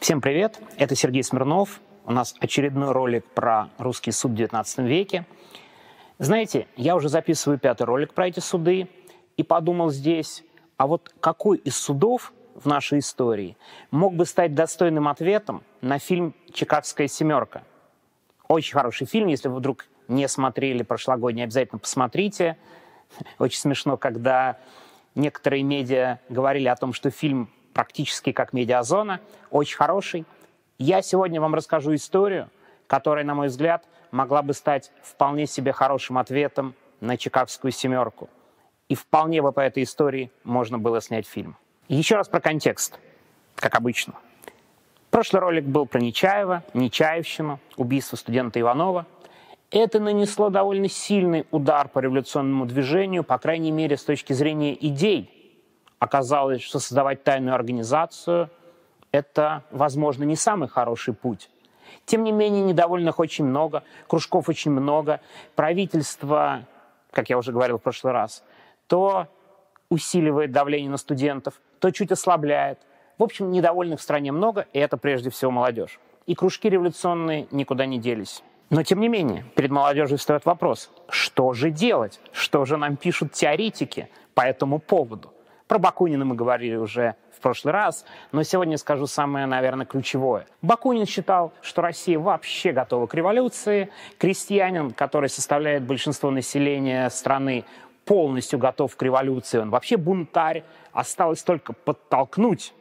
Всем привет, это Сергей Смирнов. У нас очередной ролик про русский суд в 19 веке. Знаете, я уже записываю пятый ролик про эти суды и подумал здесь, а вот какой из судов в нашей истории мог бы стать достойным ответом на фильм «Чикагская семерка». Очень хороший фильм, если вы вдруг не смотрели прошлогодний, обязательно посмотрите. Очень смешно, когда некоторые медиа говорили о том, что фильм практически как медиазона, очень хороший. Я сегодня вам расскажу историю, которая, на мой взгляд, могла бы стать вполне себе хорошим ответом на Чикагскую семерку. И вполне бы по этой истории можно было снять фильм. Еще раз про контекст, как обычно. Прошлый ролик был про Нечаева, Нечаевщину, убийство студента Иванова. Это нанесло довольно сильный удар по революционному движению, по крайней мере, с точки зрения идей, оказалось, что создавать тайную организацию – это, возможно, не самый хороший путь. Тем не менее, недовольных очень много, кружков очень много. Правительство, как я уже говорил в прошлый раз, то усиливает давление на студентов, то чуть ослабляет. В общем, недовольных в стране много, и это прежде всего молодежь. И кружки революционные никуда не делись. Но, тем не менее, перед молодежью встает вопрос, что же делать? Что же нам пишут теоретики по этому поводу? Про Бакунина мы говорили уже в прошлый раз, но сегодня скажу самое, наверное, ключевое. Бакунин считал, что Россия вообще готова к революции. Крестьянин, который составляет большинство населения страны, полностью готов к революции. Он вообще бунтарь. Осталось только подтолкнуть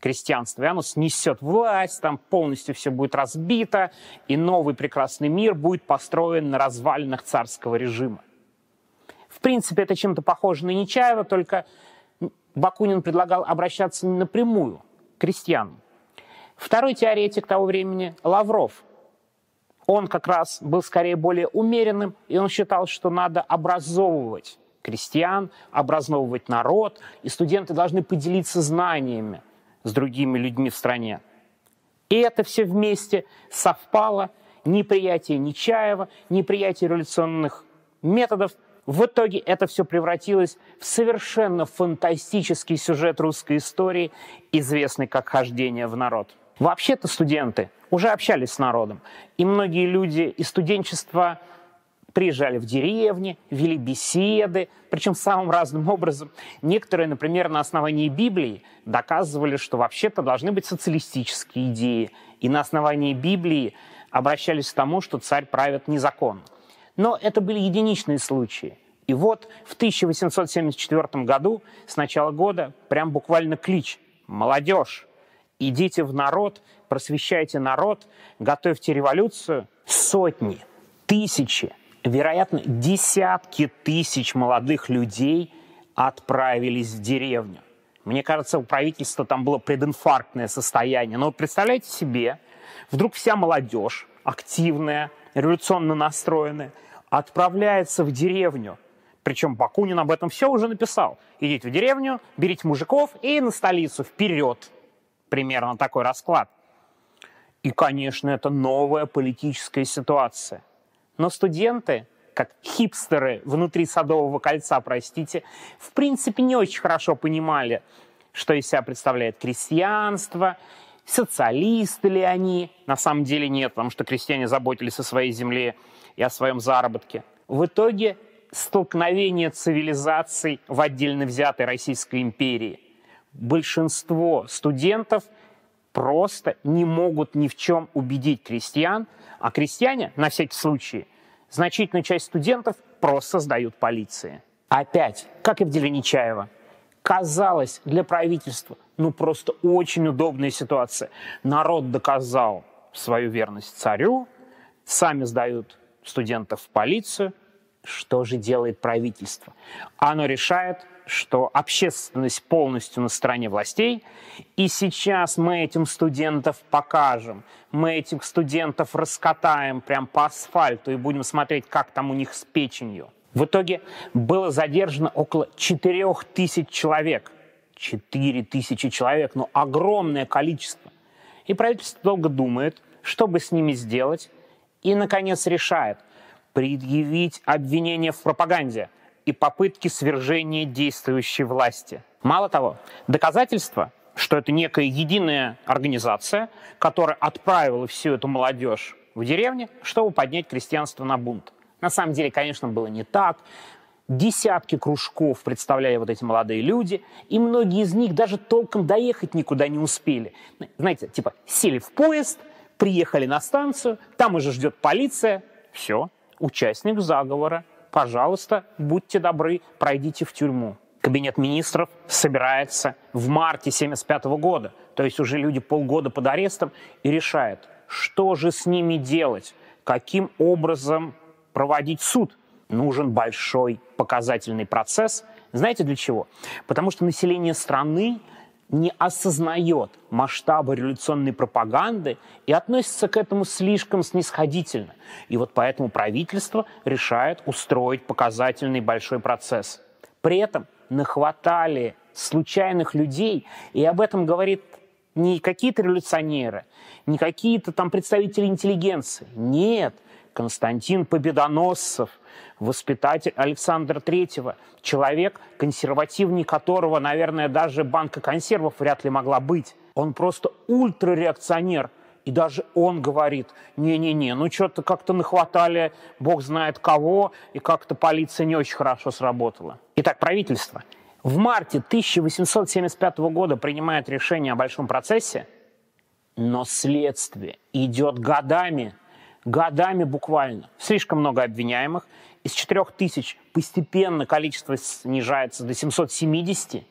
крестьянство, и оно снесет власть, там полностью все будет разбито, и новый прекрасный мир будет построен на развалинах царского режима. В принципе, это чем-то похоже на Нечаева, только Бакунин предлагал обращаться не напрямую к крестьянам. Второй теоретик того времени – Лавров. Он как раз был скорее более умеренным, и он считал, что надо образовывать крестьян, образовывать народ, и студенты должны поделиться знаниями с другими людьми в стране. И это все вместе совпало, неприятие Нечаева, неприятие революционных методов – в итоге это все превратилось в совершенно фантастический сюжет русской истории, известный как «Хождение в народ». Вообще-то студенты уже общались с народом, и многие люди из студенчества приезжали в деревни, вели беседы, причем самым разным образом. Некоторые, например, на основании Библии доказывали, что вообще-то должны быть социалистические идеи, и на основании Библии обращались к тому, что царь правит незаконно. Но это были единичные случаи. И вот в 1874 году, с начала года, прям буквально клич «Молодежь, идите в народ, просвещайте народ, готовьте революцию». Сотни, тысячи, вероятно, десятки тысяч молодых людей отправились в деревню. Мне кажется, у правительства там было прединфарктное состояние. Но представляете себе, вдруг вся молодежь, активная, революционно настроенная, отправляется в деревню. Причем Бакунин об этом все уже написал. Идите в деревню, берите мужиков и на столицу вперед. Примерно такой расклад. И, конечно, это новая политическая ситуация. Но студенты, как хипстеры внутри Садового кольца, простите, в принципе не очень хорошо понимали, что из себя представляет крестьянство, социалисты ли они. На самом деле нет, потому что крестьяне заботились о своей земле и о своем заработке. В итоге столкновение цивилизаций в отдельно взятой Российской империи. Большинство студентов просто не могут ни в чем убедить крестьян, а крестьяне, на всякий случай, значительную часть студентов просто сдают полиции. Опять, как и в деле Нечаева, казалось для правительства, ну просто очень удобная ситуация. Народ доказал свою верность царю, сами сдают студентов в полицию. Что же делает правительство? Оно решает, что общественность полностью на стороне властей, и сейчас мы этим студентов покажем, мы этих студентов раскатаем прям по асфальту и будем смотреть, как там у них с печенью. В итоге было задержано около 4 тысяч человек. 4 тысячи человек, ну огромное количество. И правительство долго думает, что бы с ними сделать, и, наконец, решает предъявить обвинение в пропаганде и попытки свержения действующей власти. Мало того, доказательства, что это некая единая организация, которая отправила всю эту молодежь в деревне, чтобы поднять крестьянство на бунт. На самом деле, конечно, было не так. Десятки кружков представляли вот эти молодые люди, и многие из них даже толком доехать никуда не успели. Знаете, типа сели в поезд, приехали на станцию, там уже ждет полиция, все, участник заговора, пожалуйста, будьте добры, пройдите в тюрьму. Кабинет министров собирается в марте 1975 года, то есть уже люди полгода под арестом, и решает, что же с ними делать, каким образом проводить суд. Нужен большой показательный процесс. Знаете для чего? Потому что население страны не осознает масштаба революционной пропаганды и относится к этому слишком снисходительно. И вот поэтому правительство решает устроить показательный большой процесс. При этом нахватали случайных людей, и об этом говорит не какие-то революционеры, не какие-то там представители интеллигенции. Нет, Константин Победоносцев, воспитатель Александра Третьего, человек, консервативней которого, наверное, даже банка консервов вряд ли могла быть. Он просто ультрареакционер. И даже он говорит, не-не-не, ну что-то как-то нахватали, бог знает кого, и как-то полиция не очень хорошо сработала. Итак, правительство в марте 1875 года принимает решение о большом процессе, но следствие идет годами, годами буквально. Слишком много обвиняемых. Из 4 тысяч постепенно количество снижается до 770,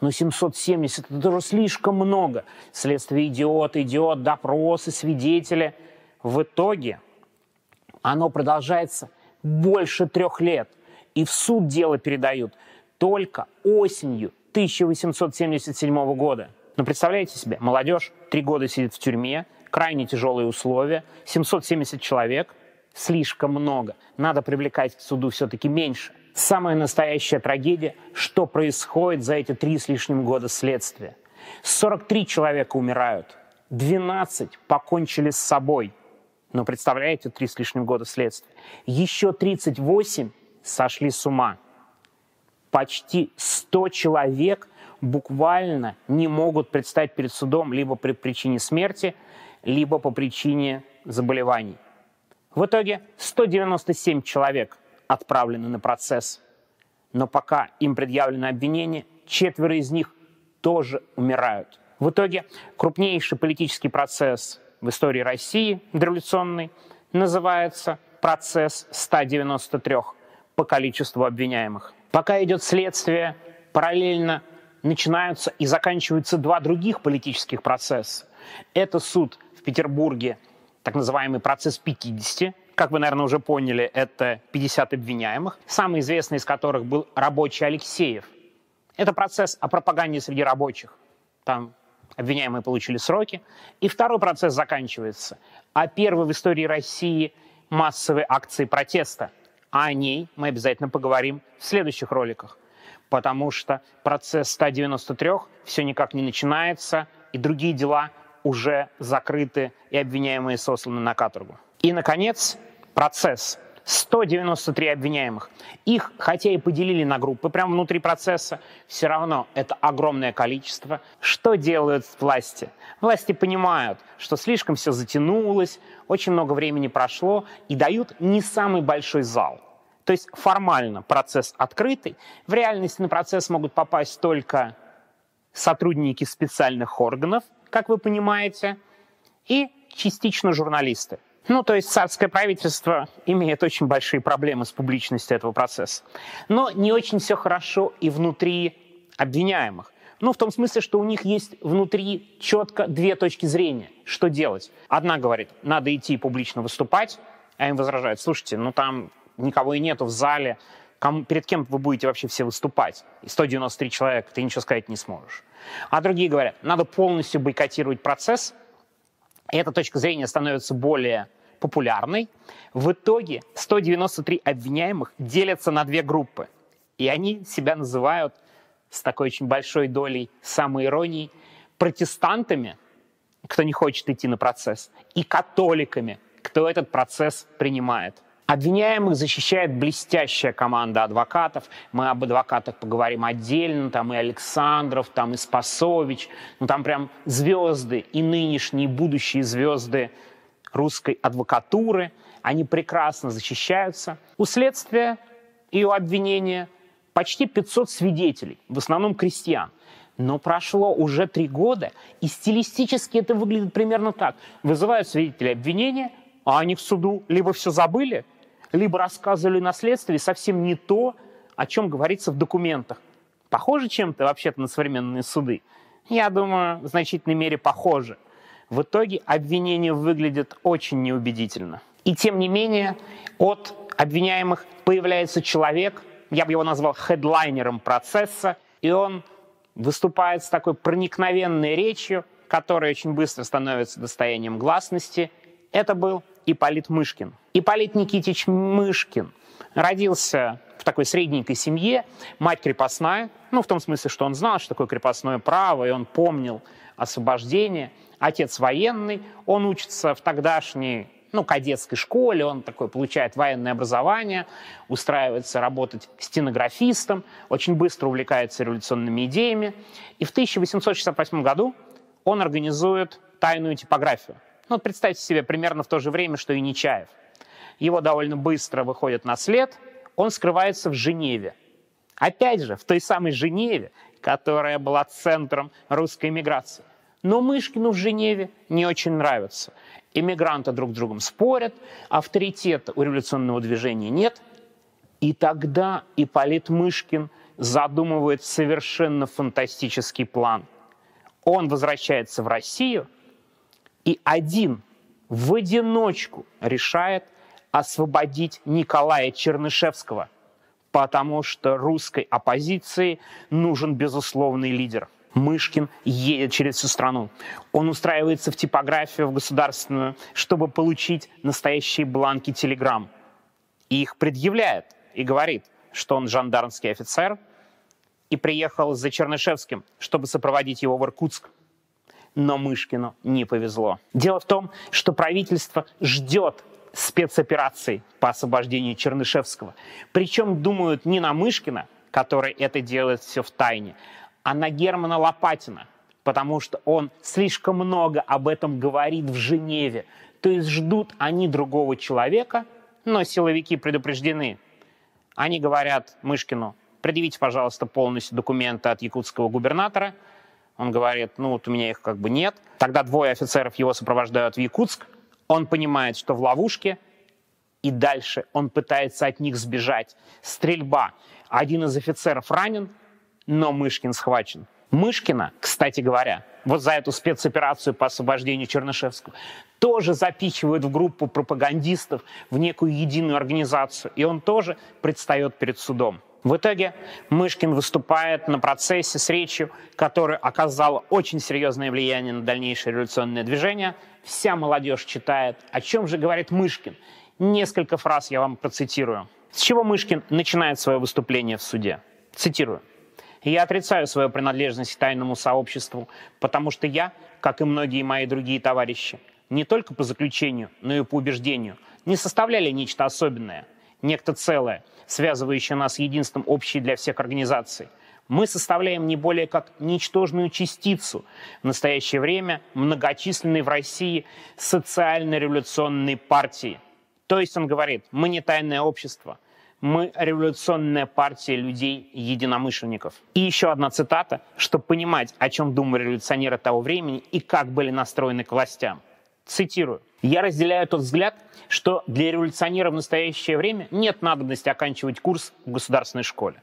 но 770 это тоже слишком много. Следствие идет, идет, допросы, свидетели. В итоге оно продолжается больше трех лет. И в суд дело передают только осенью 1877 года. Но представляете себе, молодежь три года сидит в тюрьме, крайне тяжелые условия, 770 человек, слишком много. Надо привлекать к суду все-таки меньше самая настоящая трагедия, что происходит за эти три с лишним года следствия. 43 человека умирают, 12 покончили с собой. Но представляете, три с лишним года следствия. Еще 38 сошли с ума. Почти 100 человек буквально не могут предстать перед судом либо при причине смерти, либо по причине заболеваний. В итоге 197 человек отправлены на процесс. Но пока им предъявлено обвинение, четверо из них тоже умирают. В итоге крупнейший политический процесс в истории России, дореволюционный, называется процесс 193 по количеству обвиняемых. Пока идет следствие, параллельно начинаются и заканчиваются два других политических процесса. Это суд Петербурге, так называемый процесс 50, как вы, наверное, уже поняли, это 50 обвиняемых, самый известный из которых был рабочий Алексеев. Это процесс о пропаганде среди рабочих. Там обвиняемые получили сроки. И второй процесс заканчивается. А первый в истории России массовой акции протеста. А о ней мы обязательно поговорим в следующих роликах. Потому что процесс 193 все никак не начинается, и другие дела уже закрыты, и обвиняемые сосланы на каторгу. И, наконец, процесс. 193 обвиняемых. Их, хотя и поделили на группы прямо внутри процесса, все равно это огромное количество. Что делают власти? Власти понимают, что слишком все затянулось, очень много времени прошло, и дают не самый большой зал. То есть формально процесс открытый. В реальности на процесс могут попасть только сотрудники специальных органов, как вы понимаете, и частично журналисты. Ну, то есть царское правительство имеет очень большие проблемы с публичностью этого процесса. Но не очень все хорошо и внутри обвиняемых. Ну, в том смысле, что у них есть внутри четко две точки зрения, что делать. Одна говорит, надо идти публично выступать, а им возражают, слушайте, ну там никого и нету в зале, кому, перед кем вы будете вообще все выступать? И 193 человека, ты ничего сказать не сможешь. А другие говорят, надо полностью бойкотировать процесс, и эта точка зрения становится более популярной. В итоге 193 обвиняемых делятся на две группы. И они себя называют с такой очень большой долей самоиронии протестантами, кто не хочет идти на процесс, и католиками, кто этот процесс принимает. Обвиняемых защищает блестящая команда адвокатов. Мы об адвокатах поговорим отдельно. Там и Александров, там и Спасович. Ну, там прям звезды и нынешние, и будущие звезды русской адвокатуры. Они прекрасно защищаются. У следствия и у обвинения почти 500 свидетелей, в основном крестьян. Но прошло уже три года, и стилистически это выглядит примерно так. Вызывают свидетелей обвинения, а они в суду либо все забыли, либо рассказывали на следствии совсем не то, о чем говорится в документах. Похоже чем-то вообще-то на современные суды? Я думаю, в значительной мере похоже. В итоге обвинение выглядит очень неубедительно. И тем не менее, от обвиняемых появляется человек, я бы его назвал хедлайнером процесса, и он выступает с такой проникновенной речью, которая очень быстро становится достоянием гласности. Это был Ипполит Мышкин. Ипполит Никитич Мышкин родился в такой средненькой семье, мать крепостная, ну, в том смысле, что он знал, что такое крепостное право, и он помнил освобождение. Отец военный, он учится в тогдашней ну, кадетской школе, он такой получает военное образование, устраивается работать стенографистом, очень быстро увлекается революционными идеями. И в 1868 году он организует тайную типографию. Ну, представьте себе, примерно в то же время, что и Нечаев. Его довольно быстро выходит на след, он скрывается в Женеве. Опять же, в той самой Женеве, которая была центром русской эмиграции. Но Мышкину в Женеве не очень нравится. Эмигранты друг с другом спорят, авторитета у революционного движения нет. И тогда Ипполит Мышкин задумывает совершенно фантастический план. Он возвращается в Россию и один в одиночку решает освободить Николая Чернышевского, потому что русской оппозиции нужен безусловный лидер. Мышкин едет через всю страну. Он устраивается в типографию, в государственную, чтобы получить настоящие бланки телеграмм. И их предъявляет и говорит, что он жандармский офицер и приехал за Чернышевским, чтобы сопроводить его в Иркутск. Но Мышкину не повезло. Дело в том, что правительство ждет спецоперации по освобождению Чернышевского. Причем думают не на Мышкина, который это делает все в тайне, а на Германа Лопатина, потому что он слишком много об этом говорит в Женеве. То есть ждут они другого человека, но силовики предупреждены. Они говорят Мышкину, предъявите, пожалуйста, полностью документы от якутского губернатора. Он говорит, ну вот у меня их как бы нет. Тогда двое офицеров его сопровождают в Якутск. Он понимает, что в ловушке, и дальше он пытается от них сбежать. Стрельба. Один из офицеров ранен, но Мышкин схвачен. Мышкина, кстати говоря, вот за эту спецоперацию по освобождению Чернышевского, тоже запихивают в группу пропагандистов, в некую единую организацию, и он тоже предстает перед судом. В итоге Мышкин выступает на процессе с речью, которая оказала очень серьезное влияние на дальнейшее революционное движение. Вся молодежь читает. О чем же говорит Мышкин? Несколько фраз я вам процитирую. С чего Мышкин начинает свое выступление в суде? Цитирую. Я отрицаю свою принадлежность к тайному сообществу, потому что я, как и многие мои другие товарищи, не только по заключению, но и по убеждению, не составляли нечто особенное, некто целое, связывающее нас единством общей для всех организаций. Мы составляем не более как ничтожную частицу в настоящее время многочисленной в России социально-революционной партии. То есть он говорит, мы не тайное общество, мы революционная партия людей-единомышленников. И еще одна цитата, чтобы понимать, о чем думали революционеры того времени и как были настроены к властям. Цитирую. «Я разделяю тот взгляд, что для революционеров в настоящее время нет надобности оканчивать курс в государственной школе.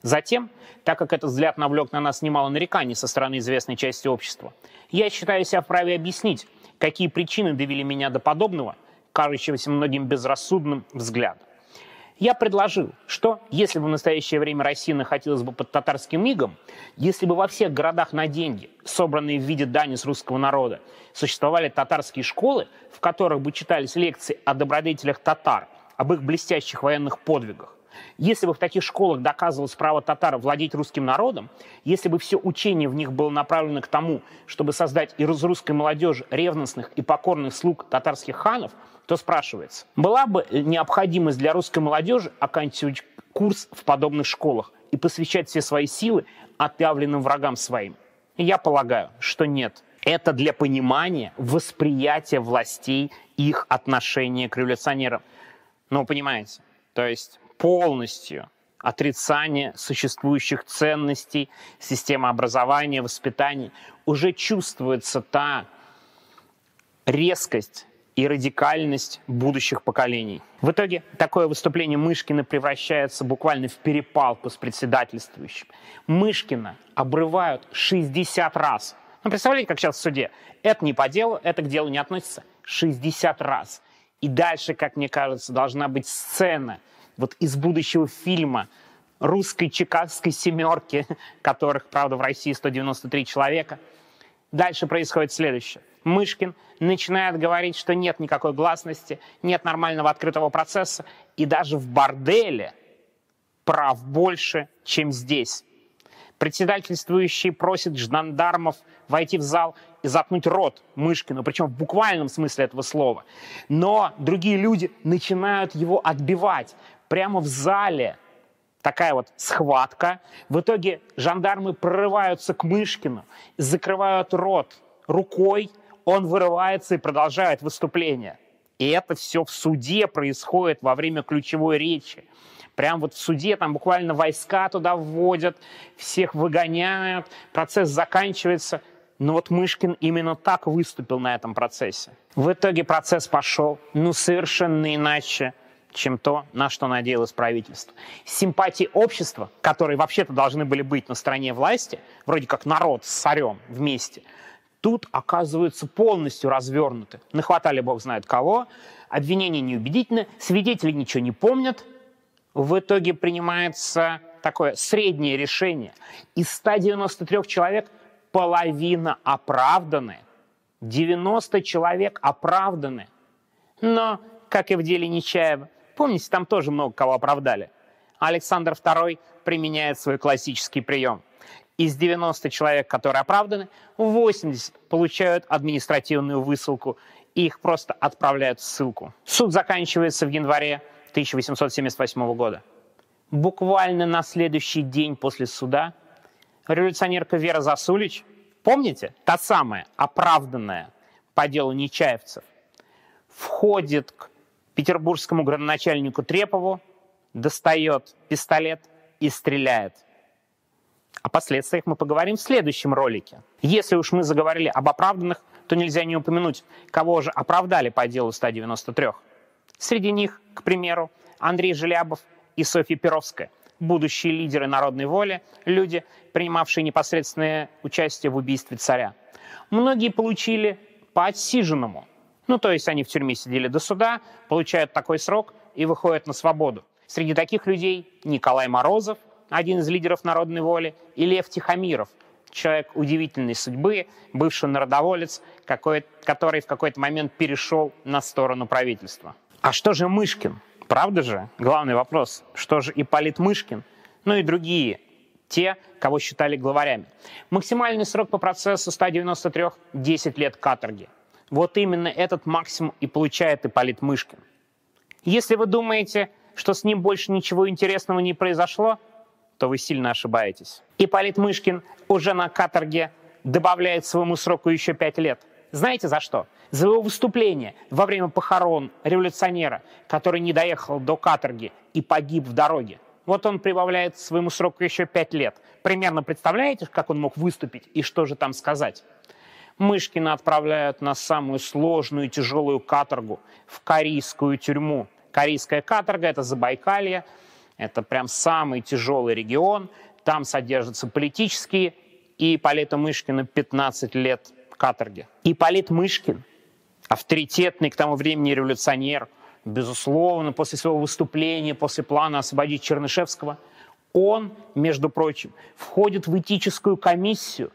Затем, так как этот взгляд навлек на нас немало нареканий со стороны известной части общества, я считаю себя вправе объяснить, какие причины довели меня до подобного, кажущегося многим безрассудным взгляда. Я предложил, что если бы в настоящее время Россия находилась бы под татарским игом, если бы во всех городах на деньги, собранные в виде дани с русского народа, существовали татарские школы, в которых бы читались лекции о добродетелях татар, об их блестящих военных подвигах, если бы в таких школах доказывалось право татар владеть русским народом, если бы все учение в них было направлено к тому, чтобы создать из русской молодежи ревностных и покорных слуг татарских ханов, то спрашивается, была бы необходимость для русской молодежи оканчивать курс в подобных школах и посвящать все свои силы отъявленным врагам своим? Я полагаю, что нет. Это для понимания, восприятия властей их отношения к революционерам. Ну, понимаете, то есть полностью отрицание существующих ценностей, системы образования, воспитания, уже чувствуется та резкость и радикальность будущих поколений. В итоге такое выступление Мышкина превращается буквально в перепалку с председательствующим. Мышкина обрывают 60 раз. Ну, представляете, как сейчас в суде? Это не по делу, это к делу не относится. 60 раз. И дальше, как мне кажется, должна быть сцена вот из будущего фильма русской чикагской семерки, которых, правда, в России 193 человека. Дальше происходит следующее. Мышкин начинает говорить, что нет никакой гласности, нет нормального открытого процесса, и даже в борделе прав больше, чем здесь. Председательствующий просит жандармов войти в зал и заткнуть рот Мышкину, причем в буквальном смысле этого слова. Но другие люди начинают его отбивать прямо в зале. Такая вот схватка. В итоге жандармы прорываются к Мышкину, закрывают рот рукой, он вырывается и продолжает выступление. И это все в суде происходит во время ключевой речи. Прям вот в суде там буквально войска туда вводят, всех выгоняют, процесс заканчивается. Но вот Мышкин именно так выступил на этом процессе. В итоге процесс пошел, ну, совершенно иначе, чем то, на что надеялось правительство. Симпатии общества, которые вообще-то должны были быть на стороне власти, вроде как народ с царем вместе – тут оказываются полностью развернуты. Нахватали бог знает кого, обвинения неубедительны, свидетели ничего не помнят. В итоге принимается такое среднее решение. Из 193 человек половина оправданы, 90 человек оправданы. Но, как и в деле Нечаева, помните, там тоже много кого оправдали. Александр II применяет свой классический прием – из 90 человек, которые оправданы, 80 получают административную высылку, и их просто отправляют в ссылку. Суд заканчивается в январе 1878 года. Буквально на следующий день после суда революционерка Вера Засулич, помните, та самая, оправданная по делу Нечаевцев, входит к петербургскому градоначальнику Трепову, достает пистолет и стреляет. О последствиях мы поговорим в следующем ролике. Если уж мы заговорили об оправданных, то нельзя не упомянуть, кого же оправдали по делу 193. Среди них, к примеру, Андрей Желябов и Софья Перовская, будущие лидеры народной воли, люди, принимавшие непосредственное участие в убийстве царя. Многие получили по отсиженному. Ну, то есть они в тюрьме сидели до суда, получают такой срок и выходят на свободу. Среди таких людей Николай Морозов, один из лидеров народной воли, и Лев Тихомиров, человек удивительной судьбы, бывший народоволец, который в какой-то момент перешел на сторону правительства. А что же Мышкин? Правда же? Главный вопрос. Что же Ипполит Мышкин? Ну и другие, те, кого считали главарями. Максимальный срок по процессу 193 – 10 лет каторги. Вот именно этот максимум и получает Ипполит Мышкин. Если вы думаете, что с ним больше ничего интересного не произошло, то вы сильно ошибаетесь. И Полит Мышкин уже на каторге добавляет своему сроку еще пять лет. Знаете за что? За его выступление во время похорон революционера, который не доехал до каторги и погиб в дороге. Вот он прибавляет своему сроку еще пять лет. Примерно представляете, как он мог выступить и что же там сказать? Мышкина отправляют на самую сложную и тяжелую каторгу, в Корейскую тюрьму. Корейская каторга – это Забайкалье, это прям самый тяжелый регион. Там содержатся политические, и Ипполита Мышкина 15 лет каторги. Ипполит Мышкин, авторитетный к тому времени революционер, безусловно, после своего выступления, после плана освободить Чернышевского, он, между прочим, входит в этическую комиссию,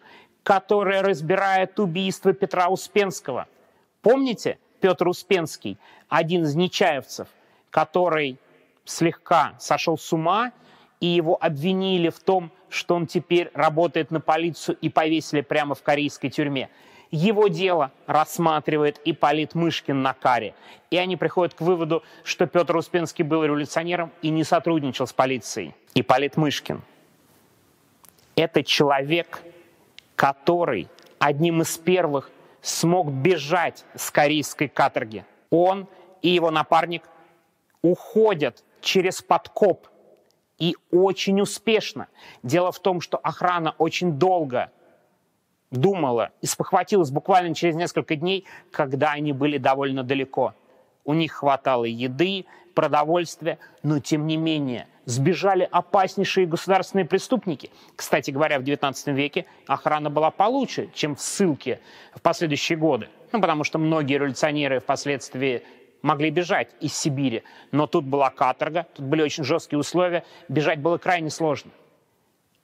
которая разбирает убийство Петра Успенского. Помните, Петр Успенский, один из нечаевцев, который слегка сошел с ума, и его обвинили в том, что он теперь работает на полицию и повесили прямо в корейской тюрьме. Его дело рассматривает Ипполит Мышкин на каре. И они приходят к выводу, что Петр Успенский был революционером и не сотрудничал с полицией. Ипполит Мышкин – это человек, который одним из первых смог бежать с корейской каторги. Он и его напарник уходят через подкоп и очень успешно. Дело в том, что охрана очень долго думала и спохватилась буквально через несколько дней, когда они были довольно далеко. У них хватало еды, продовольствия, но тем не менее сбежали опаснейшие государственные преступники. Кстати говоря, в XIX веке охрана была получше, чем в ссылке в последующие годы. Ну, потому что многие революционеры впоследствии могли бежать из Сибири. Но тут была каторга, тут были очень жесткие условия, бежать было крайне сложно.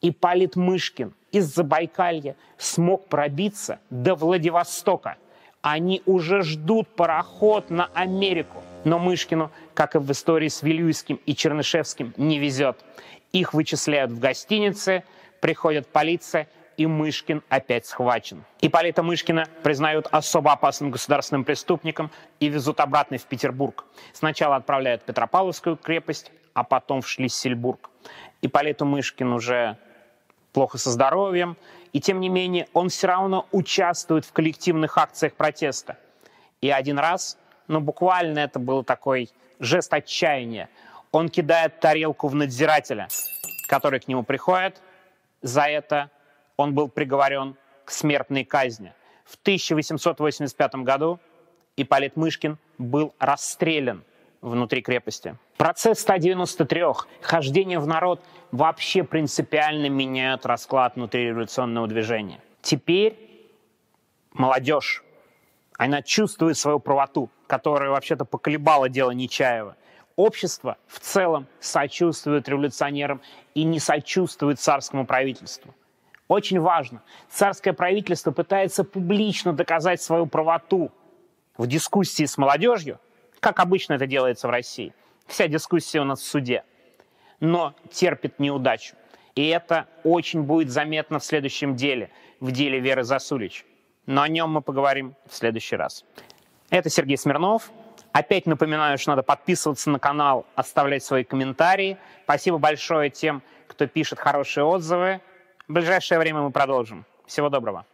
И Палит Мышкин из Забайкалья смог пробиться до Владивостока. Они уже ждут пароход на Америку. Но Мышкину, как и в истории с Вильюйским и Чернышевским, не везет. Их вычисляют в гостинице, приходит полиция, и Мышкин опять схвачен. Ипполита Мышкина признают особо опасным государственным преступником и везут обратно в Петербург. Сначала отправляют в Петропавловскую крепость, а потом в Шлиссельбург. Ипполиту Мышкин уже плохо со здоровьем, и тем не менее он все равно участвует в коллективных акциях протеста. И один раз, ну буквально это был такой жест отчаяния, он кидает тарелку в надзирателя, который к нему приходит. За это он был приговорен к смертной казни. В 1885 году Ипполит Мышкин был расстрелян внутри крепости. Процесс 193, хождение в народ вообще принципиально меняют расклад внутриреволюционного движения. Теперь молодежь, она чувствует свою правоту, которая вообще-то поколебала дело Нечаева. Общество в целом сочувствует революционерам и не сочувствует царскому правительству. Очень важно. Царское правительство пытается публично доказать свою правоту в дискуссии с молодежью, как обычно это делается в России. Вся дискуссия у нас в суде. Но терпит неудачу. И это очень будет заметно в следующем деле, в деле Веры Засулич. Но о нем мы поговорим в следующий раз. Это Сергей Смирнов. Опять напоминаю, что надо подписываться на канал, оставлять свои комментарии. Спасибо большое тем, кто пишет хорошие отзывы. В ближайшее время мы продолжим. Всего доброго.